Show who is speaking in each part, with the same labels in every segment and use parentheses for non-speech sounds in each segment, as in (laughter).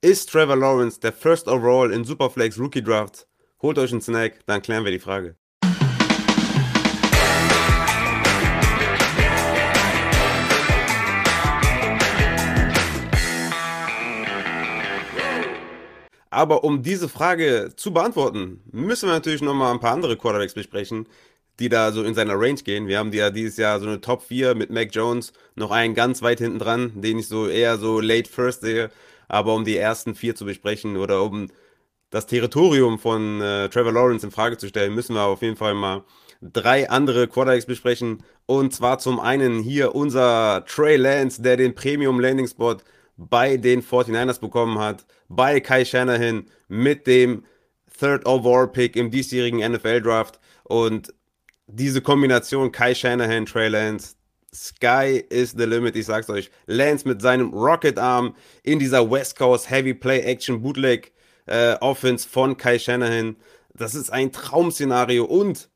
Speaker 1: Ist Trevor Lawrence der First Overall in Superflex Rookie Draft? Holt euch einen Snack, dann klären wir die Frage. Aber um diese Frage zu beantworten, müssen wir natürlich nochmal ein paar andere Quarterbacks besprechen, die da so in seiner Range gehen. Wir haben ja dieses Jahr so eine Top 4 mit Mac Jones, noch einen ganz weit hinten dran, den ich so eher so late first sehe. Aber um die ersten vier zu besprechen oder um das Territorium von äh, Trevor Lawrence in Frage zu stellen, müssen wir auf jeden Fall mal drei andere Quarterbacks besprechen. Und zwar zum einen hier unser Trey Lance, der den Premium Landing Spot bei den 49ers bekommen hat, bei Kai Shanahan mit dem Third Overall Pick im diesjährigen NFL Draft. Und diese Kombination Kai Shanahan, Trey Lance, Sky is the limit, ich sag's euch. Lance mit seinem Rocket Arm in dieser West Coast Heavy Play Action Bootleg äh, Offense von Kai Shanahan. Das ist ein Traum-Szenario und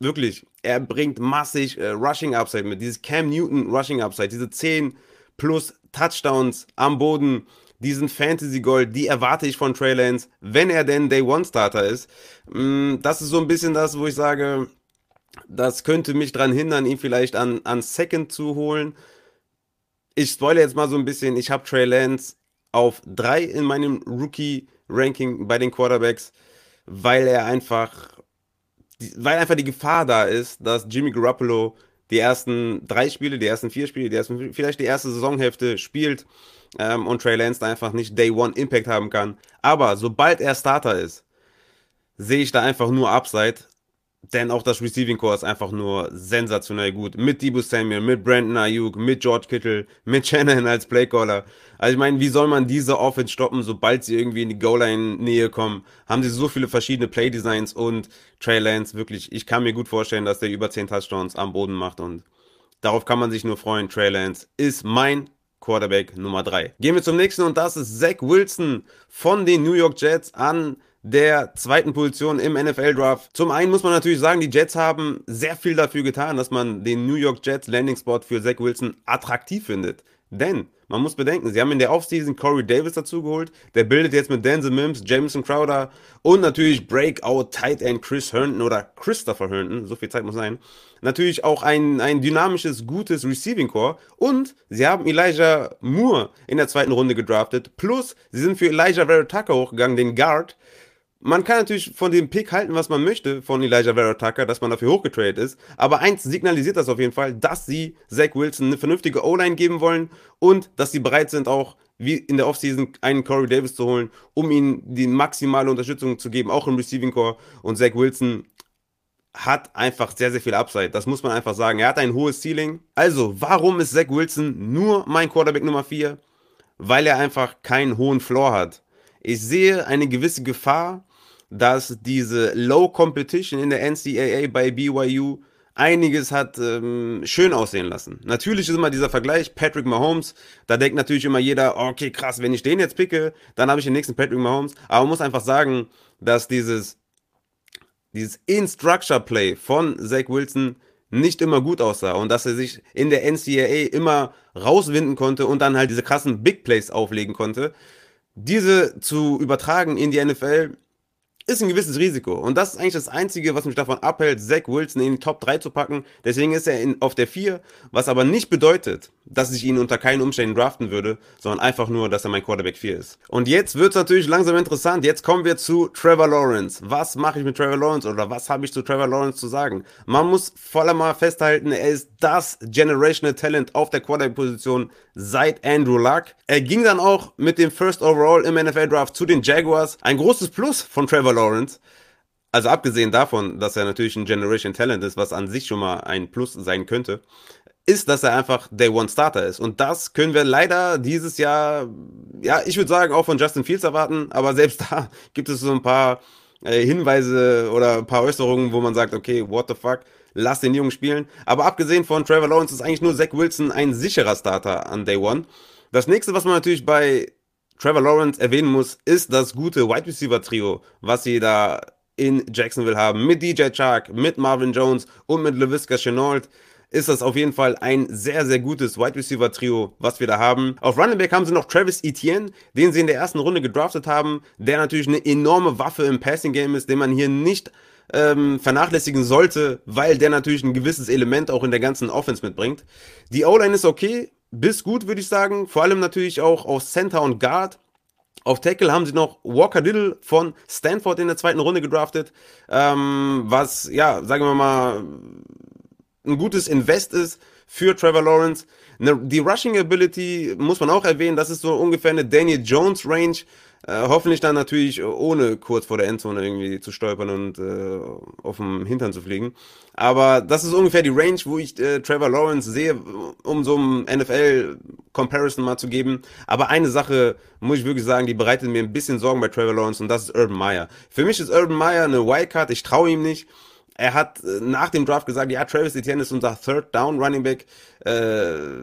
Speaker 1: wirklich, er bringt massig äh, Rushing Upside mit. Dieses Cam Newton Rushing Upside, diese 10 plus Touchdowns am Boden, diesen Fantasy Gold, die erwarte ich von Trey Lance, wenn er denn Day One Starter ist. Mm, das ist so ein bisschen das, wo ich sage, das könnte mich daran hindern, ihn vielleicht an, an Second zu holen. Ich spoilere jetzt mal so ein bisschen. Ich habe Trey Lance auf 3 in meinem Rookie-Ranking bei den Quarterbacks, weil er einfach, weil einfach die Gefahr da ist, dass Jimmy Garoppolo die ersten drei Spiele, die ersten vier Spiele, die ersten, vielleicht die erste Saisonhälfte spielt ähm, und Trey Lance da einfach nicht Day One Impact haben kann. Aber sobald er Starter ist, sehe ich da einfach nur Upside denn auch das Receiving Core ist einfach nur sensationell gut. Mit Debo Samuel, mit Brandon Ayuk, mit George Kittle, mit Shanahan als Playcaller. Also ich meine, wie soll man diese Offense stoppen, sobald sie irgendwie in die Goal-Line-Nähe kommen? Haben sie so viele verschiedene Play-Designs und Trey Lance, wirklich, ich kann mir gut vorstellen, dass der über 10 Touchdowns am Boden macht und darauf kann man sich nur freuen. Trey Lance ist mein Quarterback Nummer 3. Gehen wir zum nächsten und das ist Zach Wilson von den New York Jets an der zweiten Position im NFL-Draft. Zum einen muss man natürlich sagen, die Jets haben sehr viel dafür getan, dass man den New York Jets Landing-Spot für Zach Wilson attraktiv findet. Denn man muss bedenken, sie haben in der Offseason Corey Davis dazugeholt. Der bildet jetzt mit Denzel Mims, Jameson Crowder und natürlich Breakout Tight End Chris Herndon oder Christopher Herndon, so viel Zeit muss sein. Natürlich auch ein, ein dynamisches, gutes Receiving Core. Und sie haben Elijah Moore in der zweiten Runde gedraftet. Plus, sie sind für Elijah Vera Tucker hochgegangen, den Guard, man kann natürlich von dem Pick halten, was man möchte von Elijah Vera Tucker, dass man dafür hochgetradet ist. Aber eins signalisiert das auf jeden Fall, dass sie Zach Wilson eine vernünftige O-Line geben wollen und dass sie bereit sind, auch wie in der Offseason einen Corey Davis zu holen, um ihm die maximale Unterstützung zu geben, auch im Receiving Core. Und Zach Wilson hat einfach sehr, sehr viel Upside. Das muss man einfach sagen. Er hat ein hohes Ceiling. Also, warum ist Zach Wilson nur mein Quarterback Nummer 4? Weil er einfach keinen hohen Floor hat. Ich sehe eine gewisse Gefahr, dass diese Low Competition in der NCAA bei BYU einiges hat ähm, schön aussehen lassen. Natürlich ist immer dieser Vergleich, Patrick Mahomes, da denkt natürlich immer jeder, okay, krass, wenn ich den jetzt picke, dann habe ich den nächsten Patrick Mahomes. Aber man muss einfach sagen, dass dieses, dieses In-Structure-Play von Zach Wilson nicht immer gut aussah und dass er sich in der NCAA immer rauswinden konnte und dann halt diese krassen Big Plays auflegen konnte. Diese zu übertragen in die NFL ist ein gewisses Risiko. Und das ist eigentlich das Einzige, was mich davon abhält, Zach Wilson in die Top 3 zu packen. Deswegen ist er in, auf der 4, was aber nicht bedeutet, dass ich ihn unter keinen Umständen draften würde, sondern einfach nur, dass er mein Quarterback 4 ist. Und jetzt wird es natürlich langsam interessant. Jetzt kommen wir zu Trevor Lawrence. Was mache ich mit Trevor Lawrence oder was habe ich zu Trevor Lawrence zu sagen? Man muss voller mal festhalten, er ist das Generational Talent auf der Quarterback-Position seit Andrew Luck. Er ging dann auch mit dem First Overall im NFL Draft zu den Jaguars. Ein großes Plus von Trevor Lawrence. Also abgesehen davon, dass er natürlich ein Generation Talent ist, was an sich schon mal ein Plus sein könnte, ist, dass er einfach Day One Starter ist. Und das können wir leider dieses Jahr, ja, ich würde sagen, auch von Justin Fields erwarten, aber selbst (laughs) da gibt es so ein paar äh, Hinweise oder ein paar Äußerungen, wo man sagt, okay, what the fuck, lass den Jungen spielen. Aber abgesehen von Trevor Lawrence ist eigentlich nur Zach Wilson ein sicherer Starter an Day One. Das nächste, was man natürlich bei Trevor Lawrence erwähnen muss, ist das gute Wide Receiver Trio, was sie da in Jacksonville haben, mit DJ Chark, mit Marvin Jones und mit LaVisca Chenault. Ist das auf jeden Fall ein sehr, sehr gutes Wide Receiver Trio, was wir da haben. Auf Running Back haben sie noch Travis Etienne, den sie in der ersten Runde gedraftet haben, der natürlich eine enorme Waffe im Passing Game ist, den man hier nicht ähm, vernachlässigen sollte, weil der natürlich ein gewisses Element auch in der ganzen Offense mitbringt. Die O-Line ist okay, bis gut, würde ich sagen. Vor allem natürlich auch auf Center und Guard. Auf Tackle haben sie noch Walker Little von Stanford in der zweiten Runde gedraftet, ähm, was, ja, sagen wir mal, ein gutes Invest ist für Trevor Lawrence. Ne, die Rushing Ability muss man auch erwähnen, das ist so ungefähr eine Daniel Jones Range. Äh, hoffentlich dann natürlich ohne kurz vor der Endzone irgendwie zu stolpern und äh, auf dem Hintern zu fliegen. Aber das ist ungefähr die Range, wo ich äh, Trevor Lawrence sehe, um so ein NFL-Comparison mal zu geben. Aber eine Sache muss ich wirklich sagen, die bereitet mir ein bisschen Sorgen bei Trevor Lawrence und das ist Urban Meyer. Für mich ist Urban Meyer eine Wildcard, ich traue ihm nicht. Er hat äh, nach dem Draft gesagt, ja, Travis Etienne ist unser Third Down Running Back. Äh,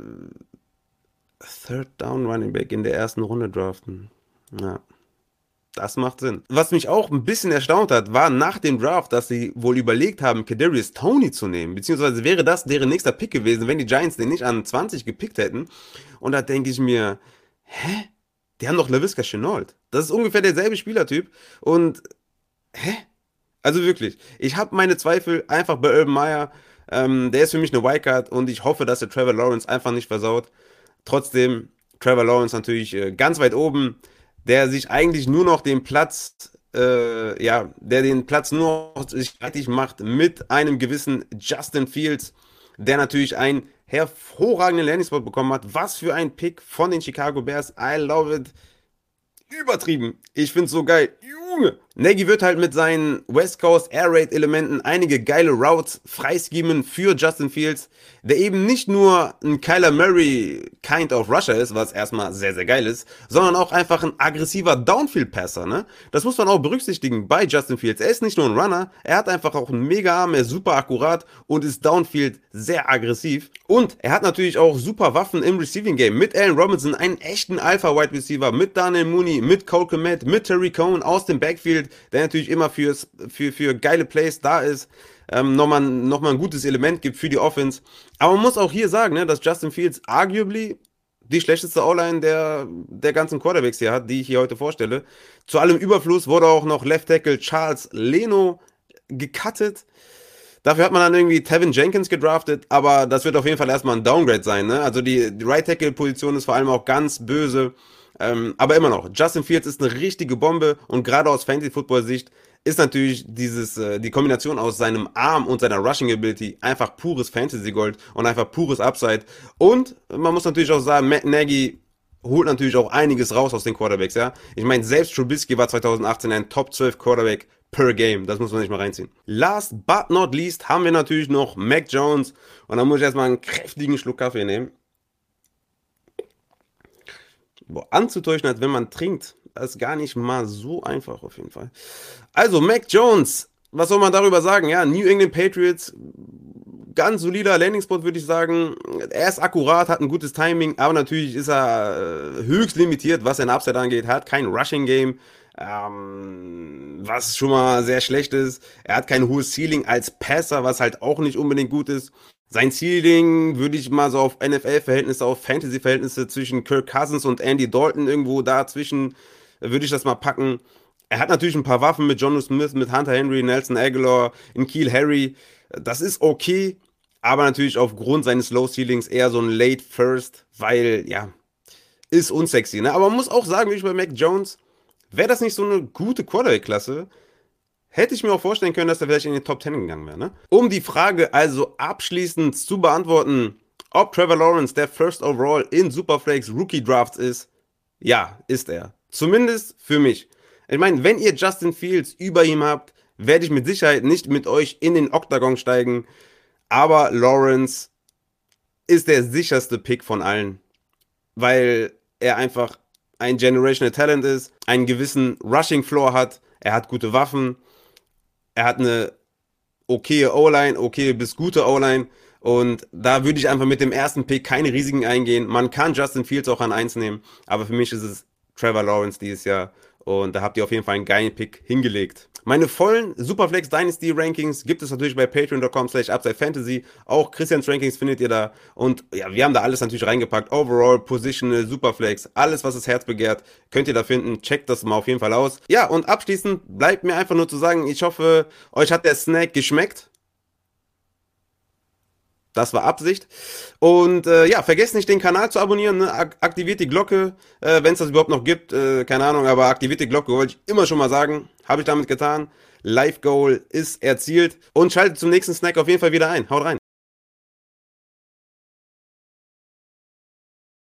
Speaker 1: Third Down Running Back in der ersten Runde draften. Ja. Das macht Sinn. Was mich auch ein bisschen erstaunt hat, war nach dem Draft, dass sie wohl überlegt haben, Kadarius Tony zu nehmen. Beziehungsweise wäre das deren nächster Pick gewesen, wenn die Giants den nicht an 20 gepickt hätten. Und da denke ich mir, hä? Die haben doch LaVisca Chenault. Das ist ungefähr derselbe Spielertyp. Und, hä? Also wirklich, ich habe meine Zweifel einfach bei Urban Meyer. Ähm, der ist für mich eine Wildcard und ich hoffe, dass der Trevor Lawrence einfach nicht versaut. Trotzdem, Trevor Lawrence natürlich äh, ganz weit oben der sich eigentlich nur noch den Platz, äh, ja, der den Platz nur noch sich fertig macht mit einem gewissen Justin Fields, der natürlich einen hervorragenden Landing-Spot bekommen hat. Was für ein Pick von den Chicago Bears. I love it. Übertrieben. Ich find's so geil. Junge. Nagy wird halt mit seinen West Coast Air Raid Elementen einige geile Routes freischemen für Justin Fields, der eben nicht nur ein Kyler Murray kind of Rusher ist, was erstmal sehr, sehr geil ist, sondern auch einfach ein aggressiver Downfield Passer, ne? Das muss man auch berücksichtigen bei Justin Fields. Er ist nicht nur ein Runner, er hat einfach auch einen mega Arm, er ist super akkurat und ist Downfield sehr aggressiv. Und er hat natürlich auch super Waffen im Receiving Game mit Allen Robinson, einen echten Alpha Wide Receiver, mit Daniel Mooney, mit Cole Komet, mit Terry Cohn aus dem Backfield der natürlich immer fürs, für, für geile Plays da ist, ähm, nochmal, nochmal ein gutes Element gibt für die Offense. Aber man muss auch hier sagen, ne, dass Justin Fields arguably die schlechteste O-Line der, der ganzen Quarterbacks hier hat, die ich hier heute vorstelle. Zu allem Überfluss wurde auch noch Left Tackle Charles Leno gecuttet. Dafür hat man dann irgendwie Tevin Jenkins gedraftet, aber das wird auf jeden Fall erstmal ein Downgrade sein. Ne? Also die, die Right Tackle Position ist vor allem auch ganz böse. Ähm, aber immer noch, Justin Fields ist eine richtige Bombe und gerade aus Fantasy-Football-Sicht ist natürlich dieses, äh, die Kombination aus seinem Arm und seiner Rushing Ability einfach pures Fantasy-Gold und einfach pures Upside. Und man muss natürlich auch sagen, Matt Nagy holt natürlich auch einiges raus aus den Quarterbacks, ja. Ich meine, selbst Trubisky war 2018 ein Top 12 Quarterback per Game. Das muss man nicht mal reinziehen. Last but not least haben wir natürlich noch Mac Jones. Und da muss ich erstmal einen kräftigen Schluck Kaffee nehmen boah, anzutäuschen, als wenn man trinkt, das ist gar nicht mal so einfach auf jeden Fall. Also, Mac Jones, was soll man darüber sagen? Ja, New England Patriots, ganz solider Landingspot, würde ich sagen. Er ist akkurat, hat ein gutes Timing, aber natürlich ist er äh, höchst limitiert, was sein Upside angeht. Hat kein Rushing Game, ähm, was schon mal sehr schlecht ist. Er hat kein hohes Ceiling als Passer, was halt auch nicht unbedingt gut ist. Sein Ceiling würde ich mal so auf NFL-Verhältnisse, auf Fantasy-Verhältnisse zwischen Kirk Cousins und Andy Dalton irgendwo dazwischen, würde ich das mal packen. Er hat natürlich ein paar Waffen mit John Smith, mit Hunter Henry, Nelson Aguilar, in Kiel Harry. Das ist okay, aber natürlich aufgrund seines Low Ceilings eher so ein Late First, weil, ja, ist unsexy, ne? Aber man muss auch sagen, wie ich bei Mac Jones, wäre das nicht so eine gute Quarterback-Klasse, Hätte ich mir auch vorstellen können, dass er vielleicht in die Top 10 gegangen wäre. Ne? Um die Frage also abschließend zu beantworten, ob Trevor Lawrence der First Overall in Superflex Rookie Drafts ist, ja, ist er. Zumindest für mich. Ich meine, wenn ihr Justin Fields über ihm habt, werde ich mit Sicherheit nicht mit euch in den Octagon steigen. Aber Lawrence ist der sicherste Pick von allen, weil er einfach ein Generational Talent ist, einen gewissen Rushing Floor hat, er hat gute Waffen, er hat eine okaye O-Line, okay bis gute O-Line. Und da würde ich einfach mit dem ersten Pick keine Risiken eingehen. Man kann Justin Fields auch an 1 nehmen, aber für mich ist es Trevor Lawrence dieses Jahr. Und da habt ihr auf jeden Fall einen geilen Pick hingelegt. Meine vollen Superflex Dynasty Rankings gibt es natürlich bei patreon.com slash Fantasy. Auch Christians Rankings findet ihr da. Und ja, wir haben da alles natürlich reingepackt. Overall, Positional, Superflex, alles, was das Herz begehrt, könnt ihr da finden. Checkt das mal auf jeden Fall aus. Ja, und abschließend bleibt mir einfach nur zu sagen, ich hoffe, euch hat der Snack geschmeckt. Das war Absicht. Und äh, ja, vergesst nicht, den Kanal zu abonnieren. Ne? Aktiviert die Glocke, äh, wenn es das überhaupt noch gibt. Äh, keine Ahnung, aber aktiviert die Glocke, wollte ich immer schon mal sagen. Habe ich damit getan. Live Goal ist erzielt. Und schaltet zum nächsten Snack auf jeden Fall wieder ein. Haut rein.